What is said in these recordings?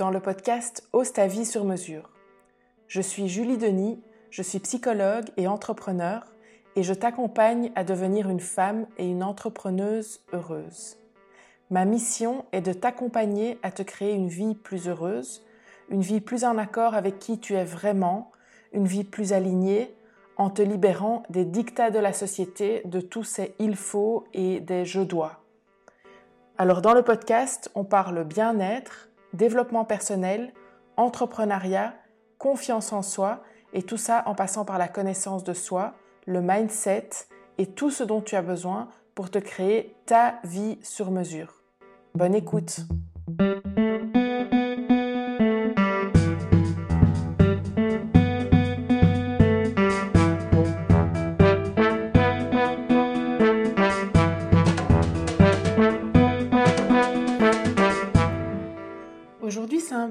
dans le podcast Ose ta vie sur mesure. Je suis Julie Denis, je suis psychologue et entrepreneur et je t'accompagne à devenir une femme et une entrepreneuse heureuse. Ma mission est de t'accompagner à te créer une vie plus heureuse, une vie plus en accord avec qui tu es vraiment, une vie plus alignée, en te libérant des dictats de la société, de tous ces il faut et des je dois. Alors dans le podcast, on parle bien-être, développement personnel, entrepreneuriat, confiance en soi, et tout ça en passant par la connaissance de soi, le mindset et tout ce dont tu as besoin pour te créer ta vie sur mesure. Bonne écoute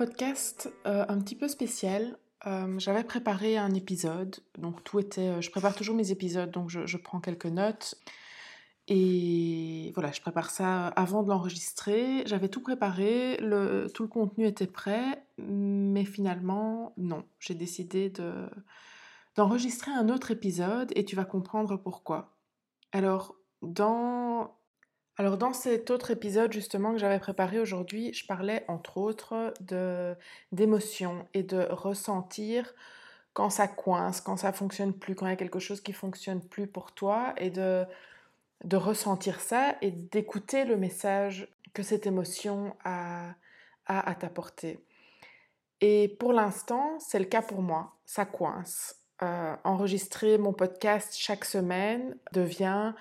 podcast euh, un petit peu spécial. Euh, j'avais préparé un épisode, donc tout était. euh, je prépare toujours mes épisodes, donc je, prends quelques notes. Et voilà, je prépare ça avant de l'enregistrer. J'avais tout préparé, le, tout le contenu était prêt, mais finalement, non. J'ai décidé de, d'enregistrer un autre épisode et tu vas comprendre pourquoi. Alors, dans, alors, dans cet autre épisode justement que j'avais préparé aujourd'hui, je parlais entre autres d'émotions et de ressentir quand ça coince, quand ça fonctionne plus, quand il y a quelque chose qui fonctionne plus pour toi et de, ressentir ça et d'écouter le message que cette émotion a, a à t'apporter. Et pour l'instant, c'est le cas pour moi. Ça coince. Euh, enregistrer mon podcast chaque semaine devient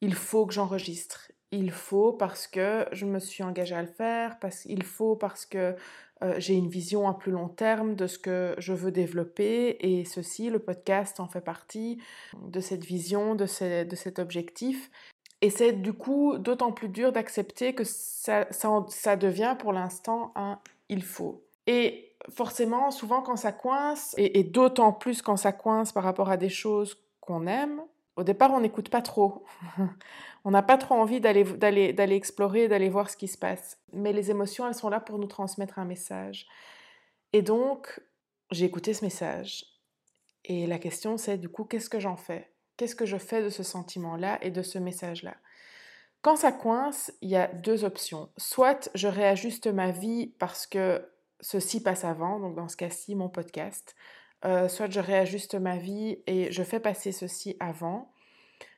il faut que j'enregistre. Il faut parce que je me suis engagée à le faire, parce qu'il faut parce que euh, j'ai une vision à plus long terme de ce que je veux développer et ceci, le podcast en fait partie de cette vision, de, de cet objectif. Et c'est du coup d'autant plus dur d'accepter que ça, ça devient pour l'instant un il faut. Et forcément, souvent quand ça coince, et, et d'autant plus quand ça coince par rapport à des choses qu'on aime, au départ on n'écoute pas trop. on n'a pas trop envie d'aller explorer, d'aller voir ce qui se passe. Mais les émotions, elles sont là pour nous transmettre un message. Et donc, j'ai écouté ce message. Et la question, c'est du coup, qu'est-ce que j'en fais? Qu'est-ce que je fais de ce sentiment-là et de ce message-là? Quand ça coince, il y a deux options. Soit je réajuste ma vie parce que ceci passe avant, donc dans ce cas-ci, mon podcast. Euh, soit je réajuste ma vie et je fais passer ceci avant.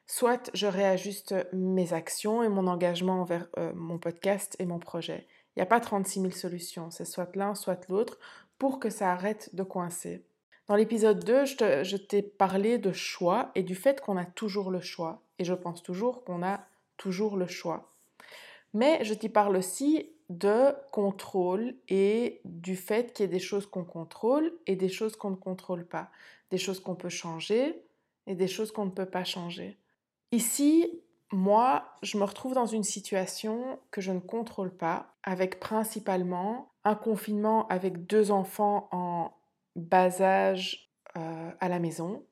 Soit je réajuste mes actions et mon engagement envers euh, mon podcast et mon projet. Il n'y a pas 36 000 solutions, c'est soit l'un, soit l'autre, pour que ça arrête de coincer. Dans l'épisode 2, je t'ai parlé de choix et du fait qu'on a toujours le choix. Et je pense toujours qu'on a toujours le choix. Mais je t'y parle aussi de contrôle et du fait qu'il y ait des choses qu'on contrôle et des choses qu'on ne contrôle pas. Des choses qu'on peut changer et des choses qu'on ne peut pas changer. Ici, moi, je me retrouve dans une situation que je ne contrôle pas, avec principalement un confinement avec deux enfants en bas âge euh, à la maison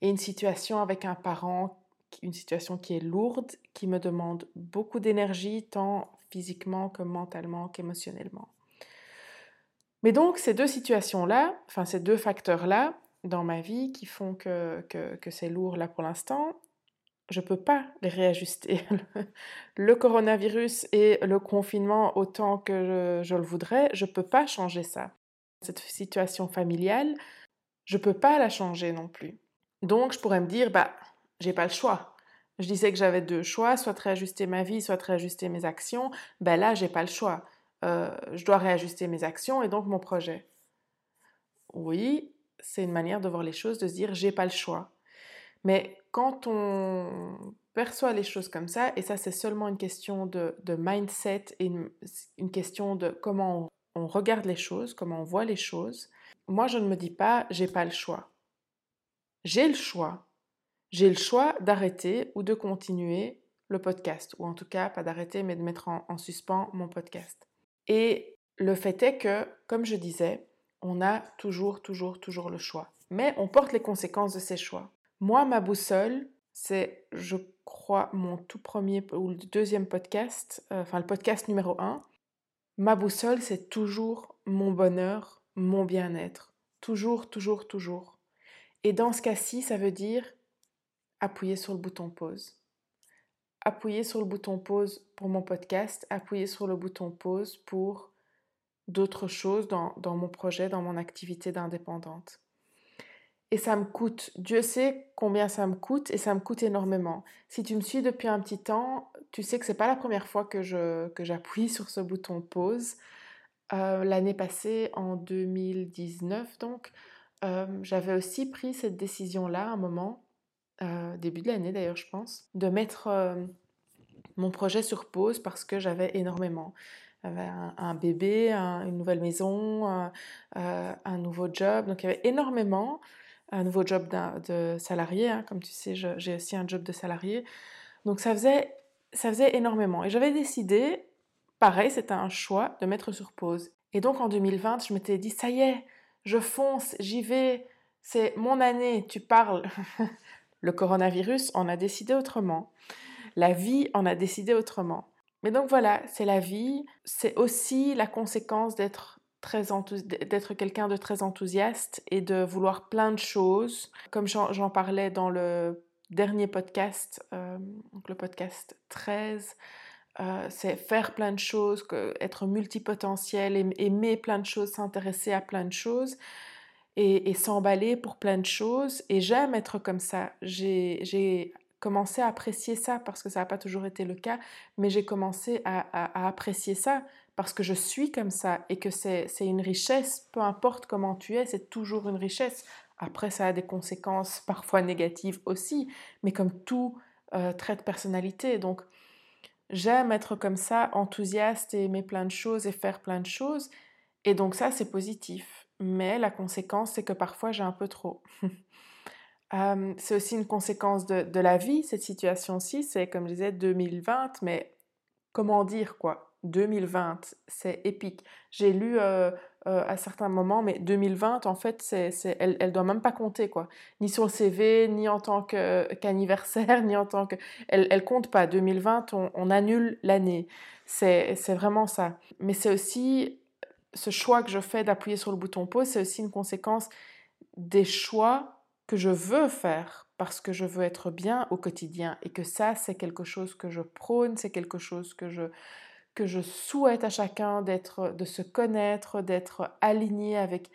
et une situation avec un parent, une situation qui est lourde, qui me demande beaucoup d'énergie, tant physiquement que mentalement qu'émotionnellement. Mais donc, ces deux situations-là, enfin ces deux facteurs-là dans ma vie qui font que, que, c'est lourd là pour l'instant, je ne peux pas les réajuster. Le coronavirus et le confinement, autant que je, je le voudrais, je ne peux pas changer ça. Cette situation familiale, je ne peux pas la changer non plus. Donc, je pourrais me dire, bah, j'ai pas le choix. Je disais que j'avais deux choix, soit réajuster ma vie, soit réajuster mes actions. Ben là, j'ai pas le choix. Euh, je dois réajuster mes actions et donc mon projet. Oui, c'est une manière de voir les choses, de se dire, j'ai pas le choix. Mais quand on perçoit les choses comme ça, et ça c'est seulement une question de, mindset et une, une, question de comment on, on, regarde les choses, comment on voit les choses, moi je ne me dis pas j'ai pas le choix. J'ai le choix. J'ai le choix d'arrêter ou de continuer le podcast, ou en tout cas pas d'arrêter mais de mettre en, en suspens mon podcast. Et le fait est que, comme je disais, on a toujours, toujours, toujours le choix. Mais on porte les conséquences de ces choix. Moi, ma boussole, c'est, je crois, mon tout premier ou le deuxième podcast, euh, enfin le podcast numéro un. Ma boussole, c'est toujours mon bonheur, mon bien-être. Toujours, toujours, toujours. Et dans ce cas-ci, ça veut dire appuyer sur le bouton pause. Appuyer sur le bouton pause pour mon podcast, appuyer sur le bouton pause pour d'autres choses dans, mon projet, dans mon activité d'indépendante. Et ça me coûte, Dieu sait combien ça me coûte et ça me coûte énormément. Si tu me suis depuis un petit temps, tu sais que c'est pas la première fois que je que j'appuie sur ce bouton pause. Euh, l'année passée, en 2019 donc, euh, j'avais aussi pris cette décision-là un moment, euh, début de l'année d'ailleurs je pense, de mettre mon projet sur pause parce que j'avais énormément. J'avais un, bébé, une nouvelle maison, un nouveau job, donc il y avait énormément un nouveau job de salarié, hein. comme tu sais, j'ai aussi un job de salarié. Donc ça faisait, ça faisait énormément. Et j'avais décidé, pareil, c'était un choix, de mettre sur pause. Et donc en 2020, je m'étais dit, ça y est, je fonce, j'y vais, c'est mon année, tu parles. Le coronavirus en a décidé autrement. La vie en a décidé autrement. Mais donc voilà, c'est la vie, c'est aussi la conséquence d'être d'être quelqu'un de très enthousiaste et de vouloir plein de choses. Comme j'en parlais dans le dernier podcast, euh, donc le podcast 13, euh, c'est faire plein de choses, être multipotentiel, aimer plein de choses, s'intéresser à plein de choses et, s'emballer pour plein de choses. Et j'aime être comme ça. J'ai commencé à apprécier ça parce que ça n'a pas toujours été le cas, mais j'ai commencé à, à, apprécier ça parce que je suis comme ça et que c'est une richesse, peu importe comment tu es, c'est toujours une richesse. Après, ça a des conséquences parfois négatives aussi, mais comme tout euh, trait de personnalité. Donc, j'aime être comme ça, enthousiaste et aimer plein de choses et faire plein de choses. Et donc ça, c'est positif. Mais la conséquence, c'est que parfois, j'ai un peu trop. Euh, c'est aussi une conséquence de, de la vie, cette situation-ci. C'est, comme je disais, 2020, mais comment dire quoi? 2020, c'est épique. J'ai lu euh, euh, à certains moments, mais 2020, en fait, elle, elle doit même pas compter, quoi. Ni sur le CV, ni en tant qu'anniversaire, ni en tant que... Elle, elle compte pas. 2020, on, on annule l'année. C'est vraiment ça. Mais c'est aussi ce choix que je fais d'appuyer sur le bouton pause, c'est aussi une conséquence des choix que je veux faire parce que je veux être bien au quotidien et que ça, c'est quelque chose que je prône, c'est quelque chose que je, que je souhaite à chacun d'être, de se connaître, d'être aligné avec,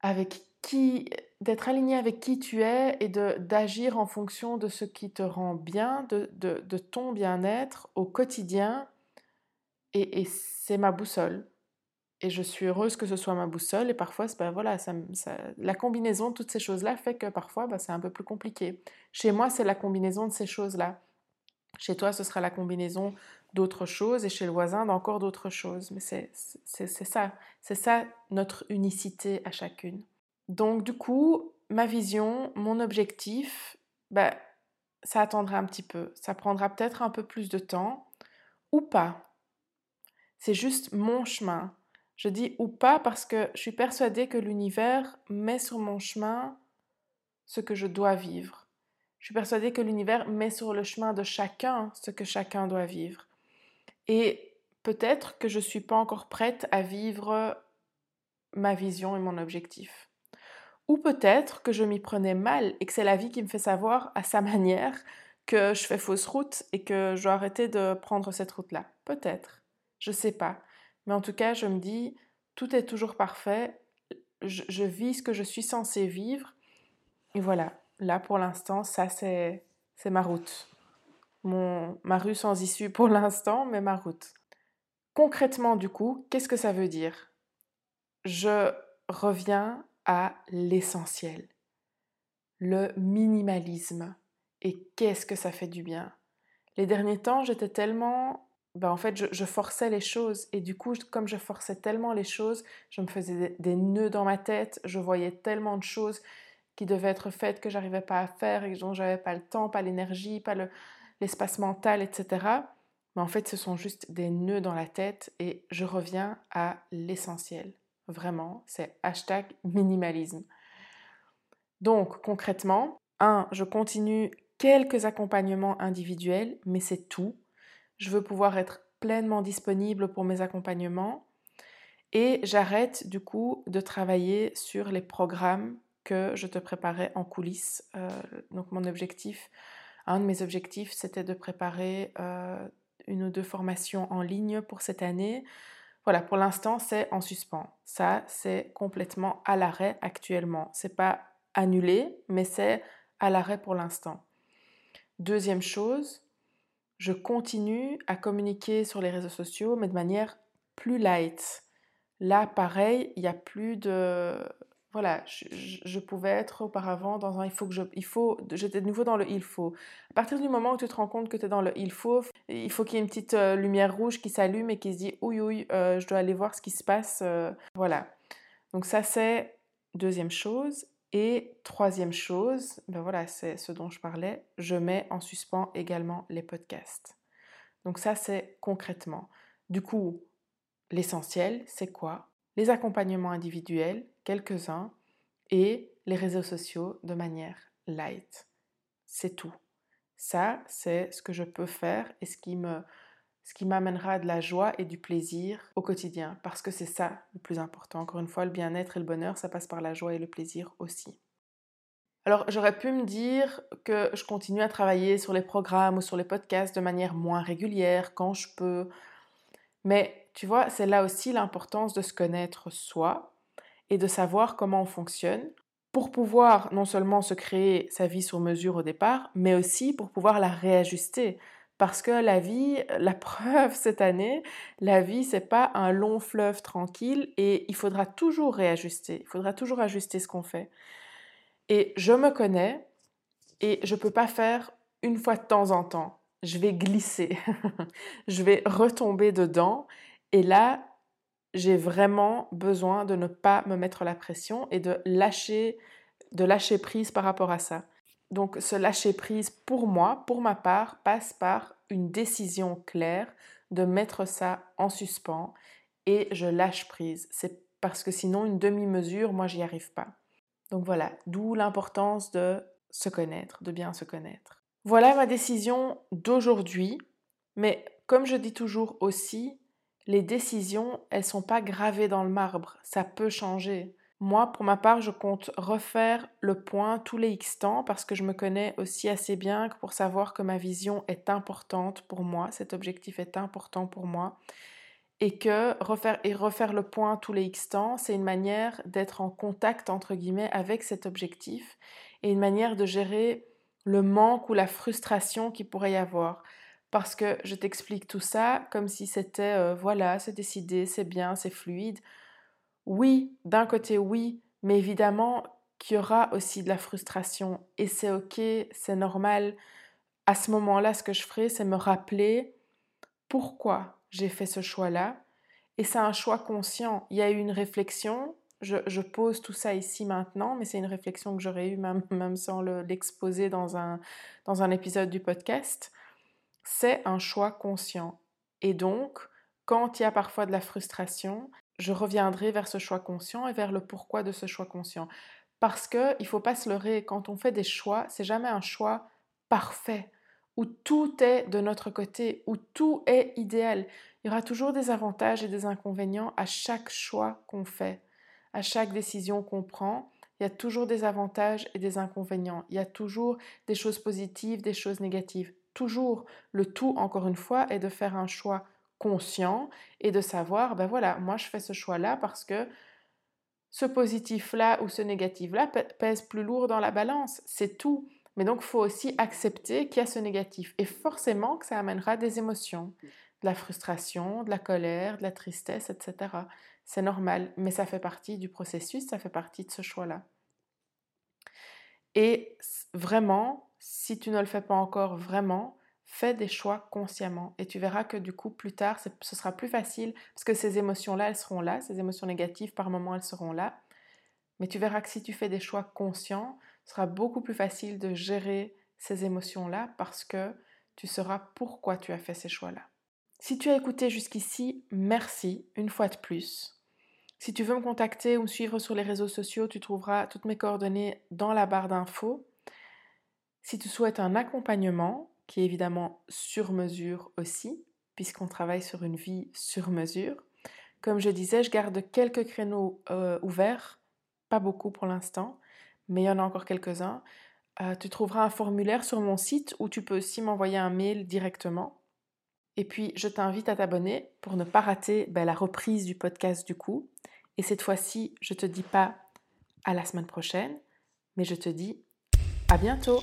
avec qui, d'être aligné avec qui tu es et d'agir en fonction de ce qui te rend bien, de, de, de ton bien-être au quotidien. Et, c'est ma boussole. Et je suis heureuse que ce soit ma boussole. Et parfois, ben voilà, la combinaison de toutes ces choses-là fait que parfois, ben, c'est un peu plus compliqué. Chez moi, c'est la combinaison de ces choses-là. Chez toi, ce sera la combinaison d'autres choses et chez le voisin d'encore d'autres choses. Mais c'est ça, c'est ça notre unicité à chacune. Donc du coup, ma vision, mon objectif, ben, ça attendra un petit peu. Ça prendra peut-être un peu plus de temps ou pas. C'est juste mon chemin. Je dis ou pas parce que je suis persuadée que l'univers met sur mon chemin ce que je dois vivre. Je suis persuadée que l'univers met sur le chemin de chacun ce que chacun doit vivre. Et peut-être que je ne suis pas encore prête à vivre ma vision et mon objectif. Ou peut-être que je m'y prenais mal et que c'est la vie qui me fait savoir à sa manière que je fais fausse route et que je dois arrêter de prendre cette route-là. Peut-être. Je ne sais pas. Mais en tout cas, je me dis, tout est toujours parfait. Je, vis ce que je suis censée vivre. Et voilà, là pour l'instant, ça c'est ma route. Mon, ma rue sans issue pour l'instant, mais ma route. Concrètement, du coup, qu'est-ce que ça veut dire? Je reviens à l'essentiel, le minimalisme. Et qu'est-ce que ça fait du bien? Les derniers temps, j'étais tellement... Ben, en fait, je, forçais les choses. Et du coup, comme je forçais tellement les choses, je me faisais des, des nœuds dans ma tête. Je voyais tellement de choses qui devaient être faites que j'arrivais pas à faire et dont j'avais pas le temps, pas l'énergie, pas l'espace mental, etc. Mais en fait, ce sont juste des nœuds dans la tête et je reviens à l'essentiel. Vraiment, c'est hashtag minimalisme. Donc, concrètement, un, je continue quelques accompagnements individuels, mais c'est tout. Je veux pouvoir être pleinement disponible pour mes accompagnements et j'arrête du coup de travailler sur les programmes que je te préparais en coulisses. Euh, donc mon objectif, un de mes objectifs, c'était de préparer euh, une ou deux formations en ligne pour cette année. Voilà, pour l'instant, c'est en suspens. Ça, c'est complètement à l'arrêt actuellement. C'est pas annulé, mais c'est à l'arrêt pour l'instant. Deuxième chose, je continue à communiquer sur les réseaux sociaux, mais de manière plus light. Là, pareil, il n'y a plus de voilà, je, pouvais être auparavant dans un il faut que je. Il faut, j'étais de nouveau dans le il faut. À partir du moment où tu te rends compte que tu es dans le il faut, il faut qu'il y ait une petite euh, lumière rouge qui s'allume et qui se dit oui, oui, euh, je dois aller voir ce qui se passe. Euh, voilà. Donc, ça, c'est deuxième chose. Et troisième chose, ben voilà, c'est ce dont je parlais, je mets en suspens également les podcasts. Donc, ça, c'est concrètement. Du coup, l'essentiel, c'est quoi? Les accompagnements individuels quelques-uns, et les réseaux sociaux de manière light. C'est tout. Ça, c'est ce que je peux faire et ce qui me ce qui m'amènera de la joie et du plaisir au quotidien, parce que c'est ça le plus important. Encore une fois, le bien-être et le bonheur, ça passe par la joie et le plaisir aussi. Alors, j'aurais pu me dire que je continue à travailler sur les programmes ou sur les podcasts de manière moins régulière, quand je peux. Mais tu vois, c'est là aussi l'importance de se connaître soi, et de savoir comment on fonctionne pour pouvoir non seulement se créer sa vie sur mesure au départ, mais aussi pour pouvoir la réajuster. Parce que la vie, la preuve cette année, la vie, c'est pas un long fleuve tranquille et il faudra toujours réajuster. Il faudra toujours ajuster ce qu'on fait. Et je me connais et je peux pas faire une fois de temps en temps. Je vais glisser. je vais retomber dedans. Et là, j'ai vraiment besoin de ne pas me mettre la pression et de lâcher, de lâcher prise par rapport à ça. Donc ce lâcher prise pour moi, pour ma part, passe par une décision claire de mettre ça en suspens et je lâche prise. C'est parce que sinon une demi-mesure, moi j'y arrive pas. Donc voilà, d'où l'importance de se connaître, de bien se connaître. Voilà ma décision d'aujourd'hui, mais comme je dis toujours aussi, les décisions, elles sont pas gravées dans le marbre, ça peut changer. Moi, pour ma part, je compte refaire le point tous les X temps parce que je me connais aussi assez bien pour savoir que ma vision est importante pour moi, cet objectif est important pour moi et que refaire et refaire le point tous les X temps, c'est une manière d'être en contact entre guillemets avec cet objectif et une manière de gérer le manque ou la frustration qu'il pourrait y avoir parce que je t'explique tout ça comme si c'était euh, voilà, c'est décidé, c'est bien, c'est fluide. Oui, d'un côté oui, mais évidemment qu'il y aura aussi de la frustration et c'est ok, c'est normal. À ce moment-là, ce que je ferai, c'est me rappeler pourquoi j'ai fait ce choix-là. Et c'est un choix conscient. Il y a eu une réflexion. Je, pose tout ça ici maintenant, mais c'est une réflexion que j'aurais eue même, sans l'exposer un, dans un épisode du podcast c'est un choix conscient. Et donc, quand il y a parfois de la frustration, je reviendrai vers ce choix conscient et vers le pourquoi de ce choix conscient. Parce qu'il ne faut pas se leurrer, quand on fait des choix, c'est jamais un choix parfait, où tout est de notre côté, où tout est idéal. Il y aura toujours des avantages et des inconvénients à chaque choix qu'on fait, à chaque décision qu'on prend. Il y a toujours des avantages et des inconvénients. Il y a toujours des choses positives, des choses négatives toujours le tout, encore une fois, est de faire un choix conscient et de savoir, ben voilà, moi je fais ce choix-là parce que ce positif-là ou ce négatif-là pèse plus lourd dans la balance, c'est tout. Mais donc, il faut aussi accepter qu'il y a ce négatif. Et forcément que ça amènera des émotions, de la frustration, de la colère, de la tristesse, etc. C'est normal, mais ça fait partie du processus, ça fait partie de ce choix-là. Et vraiment, si tu ne le fais pas encore vraiment, fais des choix consciemment et tu verras que du coup plus tard ce sera plus facile parce que ces émotions-là elles seront là, ces émotions négatives par moments elles seront là, mais tu verras que si tu fais des choix conscients, ce sera beaucoup plus facile de gérer ces émotions-là parce que tu sauras pourquoi tu as fait ces choix-là. Si tu as écouté jusqu'ici, merci une fois de plus. Si tu veux me contacter ou me suivre sur les réseaux sociaux, tu trouveras toutes mes coordonnées dans la barre d'infos. Si tu souhaites un accompagnement, qui est évidemment sur mesure aussi, puisqu'on travaille sur une vie sur mesure. Comme je disais, je garde quelques créneaux euh, ouverts, pas beaucoup pour l'instant, mais il y en a encore quelques-uns. Euh, tu trouveras un formulaire sur mon site où tu peux aussi m'envoyer un mail directement. Et puis, je t'invite à t'abonner pour ne pas rater ben, la reprise du podcast du coup. Et cette fois-ci, je te dis pas à la semaine prochaine, mais je te dis à bientôt